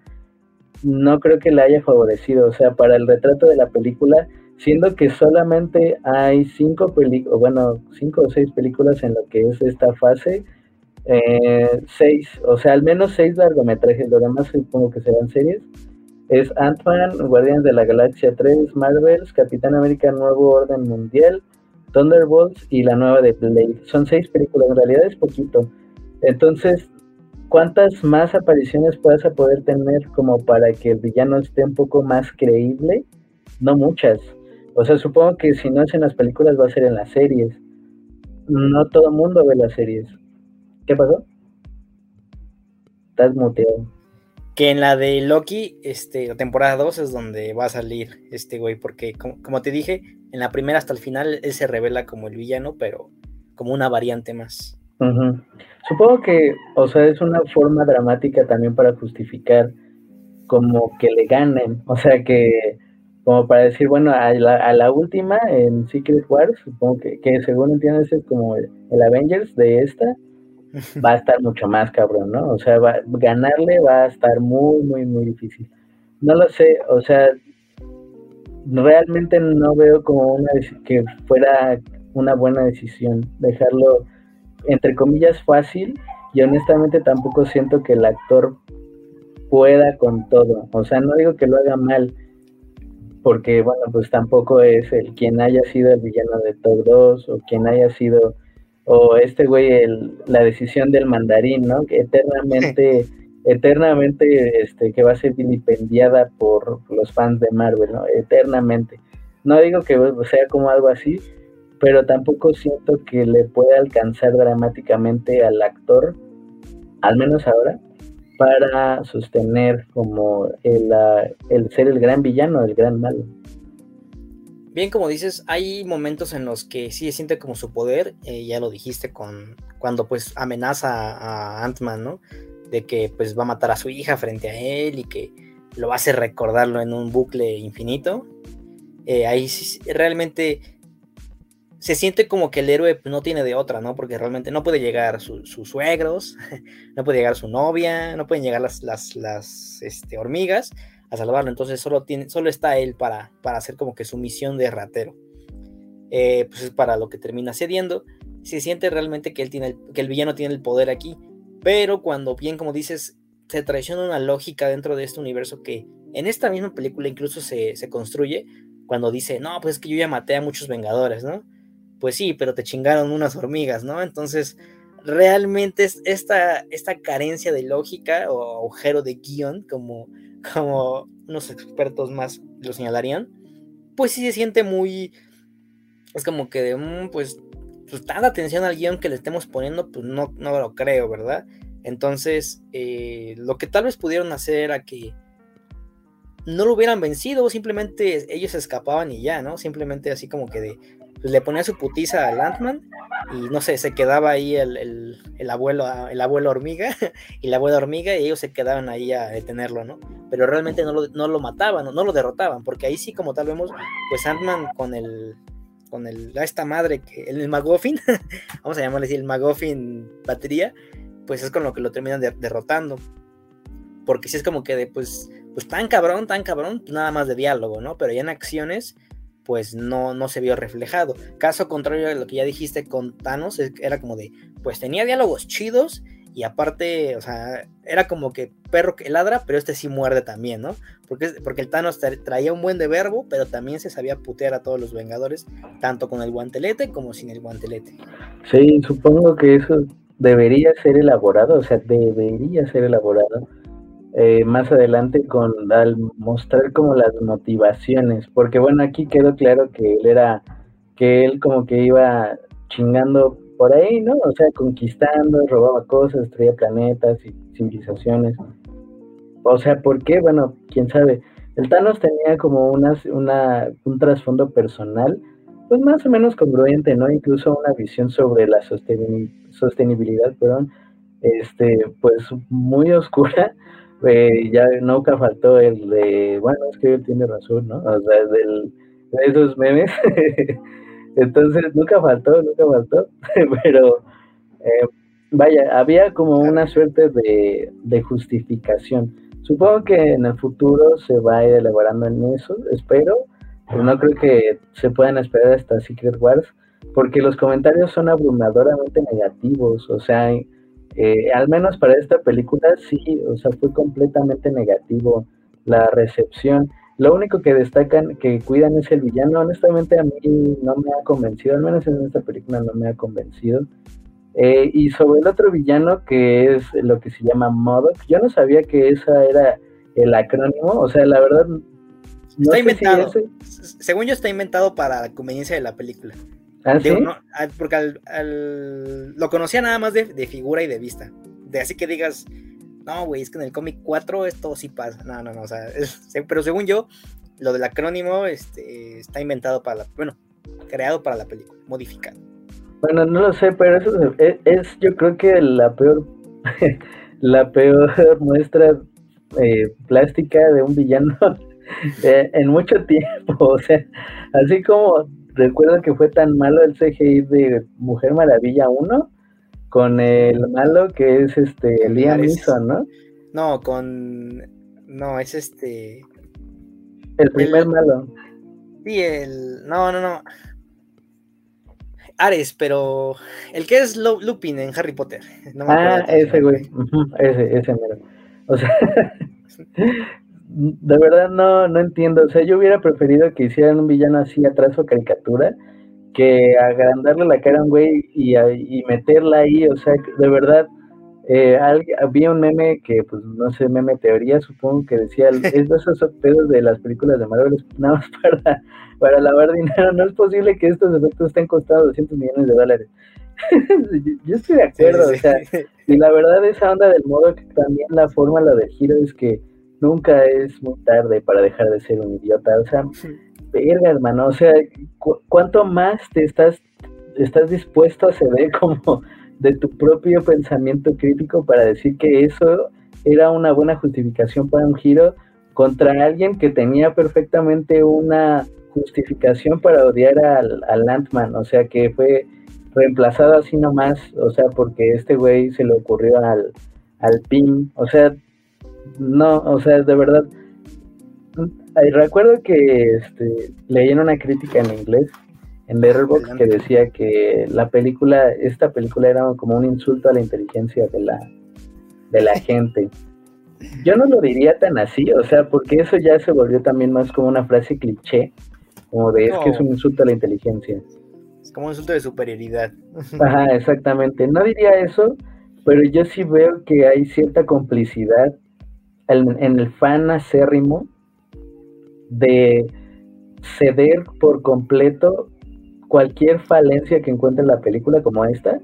no creo que le haya favorecido. O sea, para el retrato de la película, siendo que solamente hay cinco películas, bueno, cinco o seis películas en lo que es esta fase, eh, seis, o sea, al menos seis largometrajes, lo demás supongo que serán series. Es Ant-Man, Guardianes de la Galaxia 3, Marvels, Capitán América Nuevo Orden Mundial, Thunderbolts y la nueva de Blade. Son seis películas, en realidad es poquito. Entonces, ¿cuántas más apariciones puedas poder tener como para que el villano esté un poco más creíble? No muchas. O sea, supongo que si no es en las películas va a ser en las series. No todo el mundo ve las series. ¿Qué pasó? Estás muteado. Que en la de Loki, este, la temporada 2 es donde va a salir este güey, porque como, te dije, en la primera hasta el final él se revela como el villano, pero como una variante más. Supongo que, o sea, es una forma dramática también para justificar como que le ganen, o sea que como para decir, bueno, a la, última en Secret Wars, supongo que, que según entiendes es como el Avengers de esta, va a estar mucho más cabrón, ¿no? O sea, ganarle va a estar muy, muy, muy difícil. No lo sé, o sea, realmente no veo como una que fuera una buena decisión dejarlo entre comillas fácil y honestamente tampoco siento que el actor pueda con todo. O sea, no digo que lo haga mal, porque bueno, pues tampoco es el quien haya sido el villano de Thor 2 o quien haya sido o este güey, la decisión del mandarín, ¿no? Que eternamente, eternamente, este, que va a ser vilipendiada por los fans de Marvel, ¿no? Eternamente. No digo que sea como algo así, pero tampoco siento que le pueda alcanzar dramáticamente al actor, al menos ahora, para sostener como el, el ser el gran villano, el gran malo bien como dices, hay momentos en los que sí se siente como su poder, eh, ya lo dijiste con cuando pues amenaza a Ant-Man, ¿no? De que pues va a matar a su hija frente a él y que lo hacer recordarlo en un bucle infinito. Eh, ahí sí, realmente se siente como que el héroe pues, no tiene de otra, ¿no? Porque realmente no puede llegar sus suegros, *laughs* no puede llegar su novia, no pueden llegar las, las, las este, hormigas a salvarlo. Entonces solo, tiene, solo está él para, para hacer como que su misión de ratero. Eh, pues es para lo que termina cediendo. Se siente realmente que, él tiene que el villano tiene el poder aquí. Pero cuando bien como dices, se traiciona una lógica dentro de este universo que en esta misma película incluso se, se construye cuando dice, no, pues es que yo ya maté a muchos Vengadores, ¿no? Pues sí, pero te chingaron unas hormigas, ¿no? Entonces, realmente esta, esta carencia de lógica o agujero de guion, como como unos expertos más lo señalarían, pues sí se siente muy, es como que de, mm, pues, pues tanta atención al guion que le estemos poniendo, pues no, no lo creo, ¿verdad? Entonces, eh, lo que tal vez pudieron hacer era que no lo hubieran vencido, simplemente ellos escapaban y ya, ¿no? Simplemente así como que de, le ponía su putiza al Ant-Man y no sé, se quedaba ahí el, abuelo, el abuelo hormiga *laughs* y la abuela hormiga y ellos se quedaban ahí a detenerlo, ¿no? Pero realmente no lo, no lo mataban, no, lo derrotaban, porque ahí sí como tal vemos, pues Ant-Man con el, con el, esta madre, que el, el *laughs* vamos a llamarle así, el Magoffin batería, pues es con lo que lo terminan derrotando. Porque si es como que de, pues, pues tan cabrón, tan cabrón, nada más de diálogo, ¿no? Pero ya en acciones, pues no, no se vio reflejado. Caso contrario a lo que ya dijiste con Thanos, era como de, pues tenía diálogos chidos y aparte, o sea, era como que perro que ladra, pero este sí muerde también, ¿no? Porque, porque el Thanos traía un buen de verbo, pero también se sabía putear a todos los Vengadores, tanto con el guantelete como sin el guantelete. Sí, supongo que eso debería ser elaborado, o sea, debería ser elaborado eh, más adelante con al mostrar como las motivaciones, porque bueno, aquí quedó claro que él era, que él como que iba chingando por ahí, ¿no? O sea, conquistando, robaba cosas, destruía planetas y civilizaciones. O sea, ¿por qué? Bueno, quién sabe. El Thanos tenía como una, una, un trasfondo personal, pues más o menos congruente, ¿no? Incluso una visión sobre la sostenibilidad, perdón, este, pues muy *laughs* oscura, eh, ya nunca faltó el de, bueno, es que él tiene razón, ¿no? O sea, del, de esos memes. *laughs* Entonces, nunca faltó, nunca faltó, *laughs* pero eh, vaya, había como una suerte de, de, justificación. Supongo que en el futuro se va a ir elaborando en eso, espero, pero no creo que se puedan esperar hasta Secret Wars, porque los comentarios son abrumadoramente negativos, o sea, eh, al menos para esta película sí, o sea, fue completamente negativo la recepción. Lo único que destacan, que cuidan es el villano. Honestamente a mí no me ha convencido, al menos en esta película no me ha convencido. Eh, y sobre el otro villano que es lo que se llama Modoc, yo no sabía que esa era el acrónimo, o sea, la verdad... está inventado. Según yo está inventado para la conveniencia de la película. ¿Ah, porque al, lo conocía nada más de, figura y de vista. De así que digas, no, güey, es que en el cómic 4 esto sí pasa. No, no, no, o sea, *laughs* pero según yo, lo del acrónimo este, está inventado para la, bueno, creado para la película, modificado. Bueno, no lo sé, pero eso es, yo creo que la peor, *laughs* la peor *laughs* muestra eh, plástica de un villano eh, en mucho tiempo. O sea, así como recuerdo que fue tan malo el CGI de Mujer Maravilla 1 con el malo que es este Liam Neeson, ¿no? No, con no, es este el primer malo. Sí, el no, no, no. Ares, pero el que es Lupin en Harry Potter. ah, ese güey. ese, ese mero. O sea, *laughs* *laughs* de verdad no, no entiendo. O sea, yo hubiera preferido que hicieran un villano así atrás o caricatura que agrandarle la cara a un güey y, y meterla ahí. O sea, de verdad, eh, había un meme que, pues no sé, meme teoría, supongo que decía: *laughs* es de esos pedos de las películas de Marvel, nada más para, para lavar dinero. No es posible que estos efectos estén costando 200 millones de dólares. *laughs* yo estoy de acuerdo, o sea, y la verdad, esa onda del modo que también la forma, la del giro, es que nunca es muy tarde para dejar de ser un idiota. O sea, verga, hermano, o sea, ¿cuánto más te estás, estás dispuesto a ceder *laughs* como de tu propio pensamiento crítico para decir que eso era una buena justificación para un giro contra alguien que tenía perfectamente una justificación para odiar al, al Ant-Man, o sea, que fue reemplazado así nomás, o sea, porque este güey se le ocurrió al, al PIN, o sea, no, o sea, de verdad. Recuerdo que este, leí en una crítica en inglés, en Letterboxd, que decía que la película, esta película era como un insulto a la inteligencia de la, de la gente. Yo no lo diría tan así, o sea, porque eso ya se volvió también más como una frase cliché, como de es que es un insulto a la inteligencia. Es como un insulto de superioridad. *laughs* Ajá, exactamente. No diría eso, pero yo sí veo que hay cierta complicidad en, el fan acérrimo de ceder por completo cualquier falencia que encuentre en la película como esta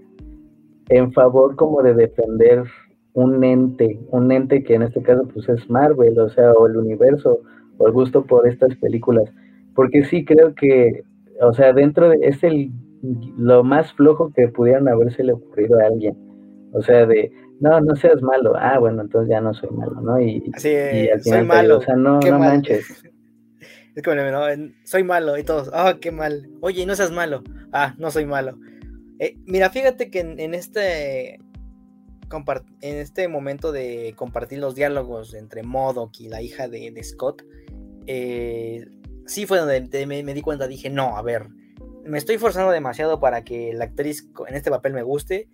en favor como de defender un ente, un ente que en este caso pues es Marvel, o sea, o el universo, o el gusto por estas películas. Porque sí creo que o sea, dentro de, es el, lo más flojo que pudieron haberse le ocurrido a alguien. O sea, de, no, no seas malo. Ah, bueno, entonces ya no soy malo, ¿no? Y, Así, soy malo. o sea, no, no manches. *laughs* Es como, no, soy malo y todos, ah, qué mal. Oye, no seas malo. Ah, no soy malo. Eh, mira, fíjate que en, este en este momento de compartir los diálogos entre Modoc y la hija de, Scott, eh, sí fue donde me, di cuenta, dije, no, a ver, me estoy forzando demasiado para que la actriz en este papel me guste.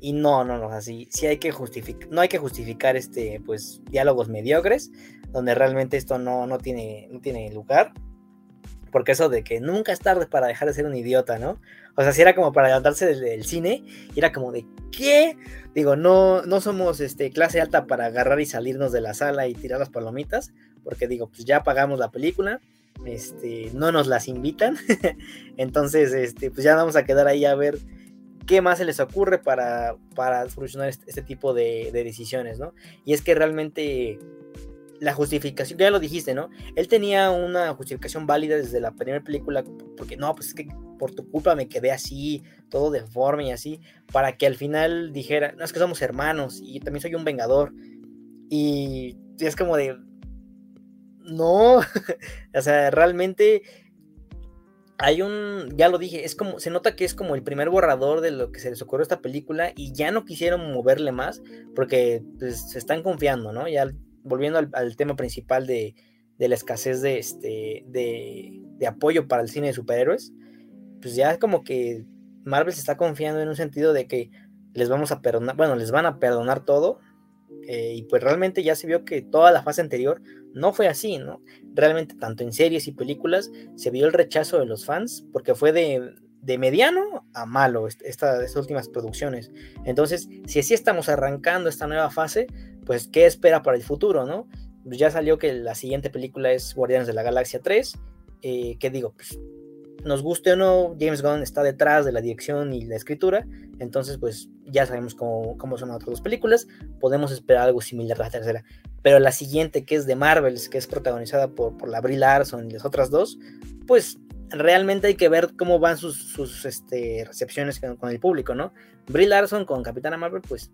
Y no, no, no, así, sí hay que justificar, no hay que justificar este, pues, diálogos mediocres, donde realmente esto no, no, tiene, no tiene lugar. Porque eso de que nunca es tarde para dejar de ser un idiota, ¿no? O sea, si era como para levantarse del, cine, y era como de, ¿qué? Digo, no, no somos este, clase alta para agarrar y salirnos de la sala y tirar las palomitas, porque digo, pues ya pagamos la película, este, no nos las invitan, *laughs* entonces, este, pues ya vamos a quedar ahí a ver qué más se les ocurre para, para solucionar este, este tipo de, de, decisiones, ¿no? Y es que realmente la justificación, ya lo dijiste, ¿no? Él tenía una justificación válida desde la primera película, porque no, pues es que por tu culpa me quedé así, todo deforme y así, para que al final dijera, no, es que somos hermanos y también soy un vengador. Y es como de, no, *laughs* o sea, realmente hay un, ya lo dije, es como, se nota que es como el primer borrador de lo que se les ocurrió esta película y ya no quisieron moverle más porque pues, se están confiando, ¿no? Ya volviendo al, tema principal de, la escasez de, este, de, apoyo para el cine de superhéroes, pues ya es como que Marvel se está confiando en un sentido de que les vamos a perdonar, bueno, les van a perdonar todo. Eh, y pues realmente ya se vio que toda la fase anterior no fue así, ¿no? Realmente tanto en series y películas se vio el rechazo de los fans porque fue de, de mediano a malo estas últimas producciones. Entonces, si así estamos arrancando esta nueva fase, pues, ¿qué espera para el futuro, no? Ya salió que la siguiente película es Guardianes de la Galaxia 3. Eh, ¿Qué digo? Pues, nos guste o no, James Gunn está detrás de la dirección y la escritura. Entonces, pues ya sabemos cómo, cómo son otras dos películas. Podemos esperar algo similar a la tercera. Pero la siguiente, que es de Marvel, que es protagonizada por, por la Brie Larson y las otras dos, pues realmente hay que ver cómo van sus, sus este, recepciones con, con, el público, ¿no? Brie Larson con Capitana Marvel, pues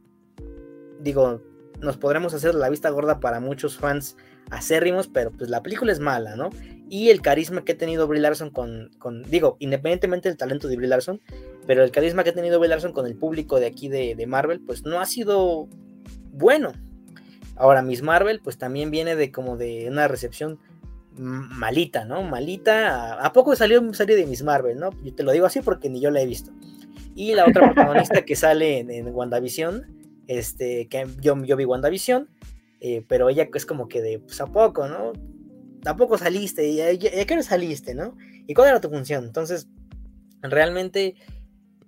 digo, nos podremos hacer la vista gorda para muchos fans acérrimos, pero pues la película es mala, ¿no? Y el carisma que ha tenido Brie Larson con, con digo, independientemente del talento de Brie Larson, pero el carisma que ha tenido Brie Larson con el público de aquí de, de Marvel, pues no ha sido bueno. Ahora, Miss Marvel, pues también viene de como de una recepción malita, ¿no? Malita. ¿A, poco salió serie de Miss Marvel, no? Yo te lo digo así porque ni yo la he visto. Y la otra protagonista que sale en, en WandaVision, este, que yo, yo vi WandaVision, eh, pero ella es como que de, pues a poco, ¿no? ¿A poco saliste? ¿Y a, qué hora saliste, no? ¿Y cuál era tu función? Entonces, realmente,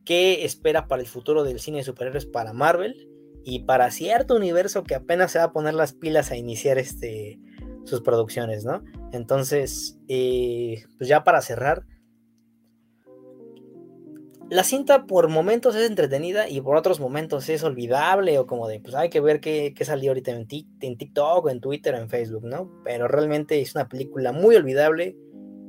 ¿qué espera para el futuro del cine de superhéroes para Marvel? Y para cierto universo que apenas se va a poner las pilas a iniciar este, sus producciones, ¿no? Entonces, eh, pues ya para cerrar, la cinta por momentos es entretenida y por otros momentos es olvidable o como de, pues hay que ver qué, salió ahorita en, en TikTok, en Twitter o en Facebook, ¿no? Pero realmente es una película muy olvidable,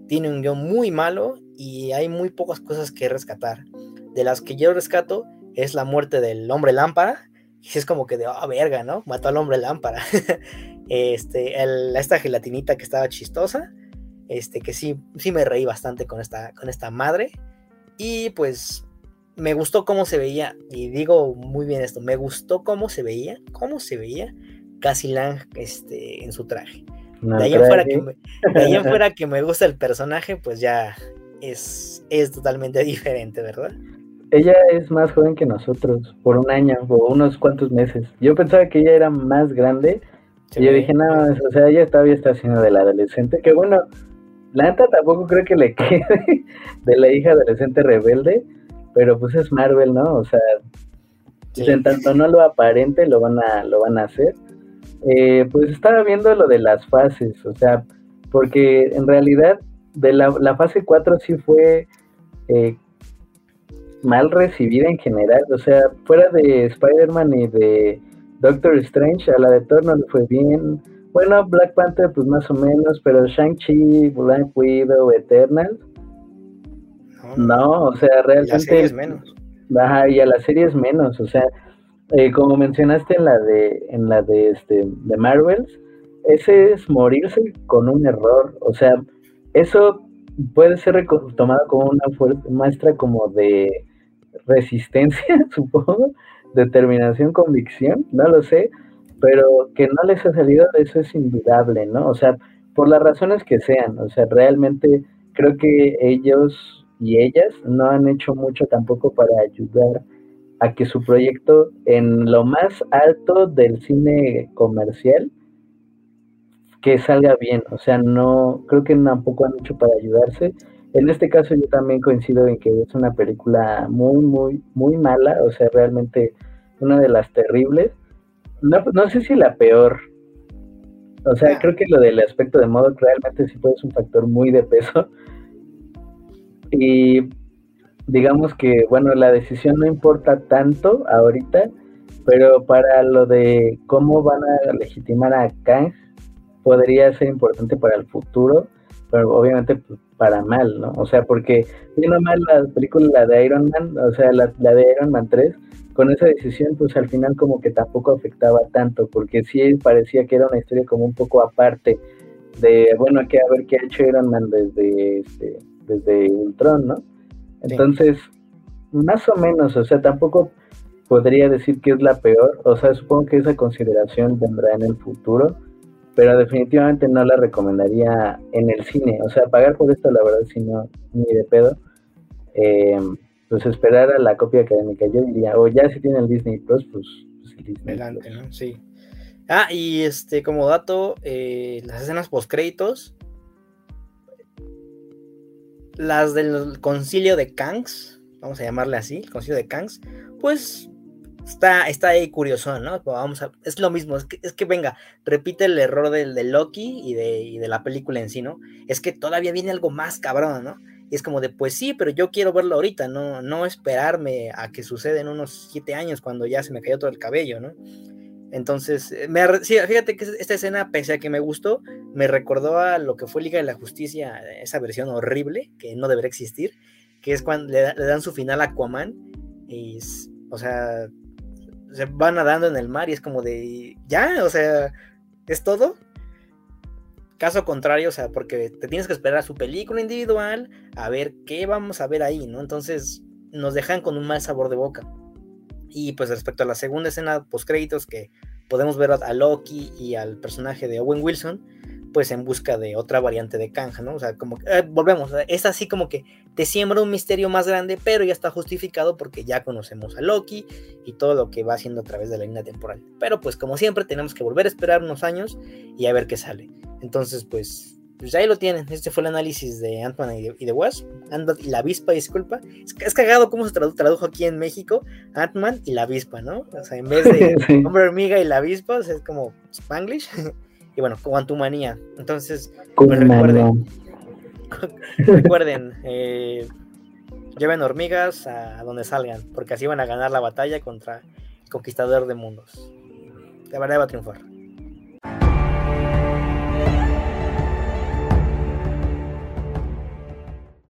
tiene un guion muy malo y hay muy pocas cosas que rescatar. De las que yo rescato es la muerte del hombre lámpara, y es como que de, ah, verga, ¿no? Mató al hombre lámpara. *laughs* este, esta gelatinita que estaba chistosa, este, que sí, sí me reí bastante con esta, con esta madre. Y pues me gustó cómo se veía, y digo muy bien esto, me gustó cómo se veía, cómo se veía Cassie Lang este, en su traje. de, ahí fuera que me, de fuera que me gusta el personaje, pues ya es, es totalmente *laughs* diferente, ¿verdad? Ella es más joven que nosotros, por un año o unos cuantos meses. Yo pensaba que ella era más grande. y yo dije, no, o sea, ella todavía está haciendo de la adolescente. Que bueno, la neta tampoco creo que le *laughs* quede de la hija adolescente rebelde, pero pues es Marvel, ¿no? O sea, en tanto no lo aparente, lo van a, lo van a hacer. Eh, pues estaba viendo lo de las fases, o sea, porque en realidad de la, fase 4 sí fue eh, mal recibida en general, o sea, fuera de Spider-Man y de Doctor Strange, a la de Thor no le fue bien, bueno, Black Panther, pues más o menos, pero Shang-Chi, Black Widow, Eternal, No, o sea, realmente. La serie es menos. Ajá, y a la serie es menos, o sea, eh, como mencionaste en la de, en la de este, de Marvels, ese es morirse con un error, o sea, eso puede ser tomado como una muestra como de resistencia, *laughs* supongo, determinación, convicción, no lo sé, pero que no les ha salido eso es indudable, ¿no? O sea, por las razones que sean, o sea, realmente creo que ellos y ellas no han hecho mucho tampoco para ayudar a que su proyecto en lo más alto del cine comercial que salga bien, o sea, no creo que tampoco han hecho para ayudarse. En este caso yo también coincido en que es una película muy muy muy mala, o sea, realmente una de las terribles. No, no sé si la peor. O sea, ah. creo que lo del aspecto de modo realmente sí puede ser un factor muy de peso y digamos que, bueno, la decisión no importa tanto ahorita, pero para lo de cómo van a legitimar a Kang, podría ser importante para el futuro, pero obviamente pues, para mal, ¿no? O sea, porque viendo mal la película de Iron Man, o sea, la, la, de Iron Man 3, con esa decisión, pues al final como que tampoco afectaba tanto, porque sí parecía que era una historia como un poco aparte de, bueno, que a ver qué ha hecho Iron Man desde este, desde Ultron, ¿no? Entonces, más o menos, o sea, tampoco podría decir que es la peor, o sea, supongo que esa consideración vendrá en el futuro, pero definitivamente no la recomendaría en el cine, o sea, pagar por esto, la verdad, si no, ni de pedo. Eh, pues esperar a la copia académica, yo diría, o ya si tiene el Disney Plus, pues, pues el Disney Adelante, ¿no? Sí. Ah, y este, como dato, eh, las escenas post créditos las del concilio de Kangs, vamos a llamarle así, el concilio de Kangs, pues está, está ahí curioso, ¿no? Vamos a, es lo mismo, es que, es que venga, repite el error del, de Loki y de, de, la película en sí, ¿no? Es que todavía viene algo más cabrón, ¿no? Y es como de, pues sí, pero yo quiero verlo ahorita, no, no esperarme a que suceda en unos siete años cuando ya se me cayó todo el cabello, ¿no? Entonces, eh, me, fíjate que esta escena, pese a que me gustó, me recordó a lo que fue Liga de la Justicia, esa versión horrible que no debería existir, que es cuando le, dan su final a Aquaman y, o sea, se van nadando en el mar y es como de, ya, o sea, ¿es todo? Caso contrario, o sea, porque te tienes que esperar a su película individual, a ver qué vamos a ver ahí, ¿no? Entonces, nos dejan con un mal sabor de boca. Y pues respecto a la segunda escena post créditos que podemos ver a Loki y al personaje de Owen Wilson, pues en busca de otra variante de Kang, ¿no? O sea, como que, eh, volvemos, es así como que te siembra un misterio más grande, pero ya está justificado porque ya conocemos a Loki y todo lo que va haciendo a través de la línea temporal. Pero pues como siempre tenemos que volver a esperar unos años y a ver qué sale. Entonces, pues pues ahí lo tienen. Este fue el análisis de Ant-Man y, de Wasp. Ant-Man y la avispa, disculpa. Es, cagado cómo se tradujo aquí en México Ant-Man y la avispa, ¿no? O sea, en vez de *laughs* hombre hormiga y la avispa, es como Spanglish. *laughs* y bueno, Quantumania. Entonces, pues recuerden. *laughs* recuerden, eh, lleven hormigas a donde salgan, porque así van a ganar la batalla contra el conquistador de mundos. La verdad va a triunfar.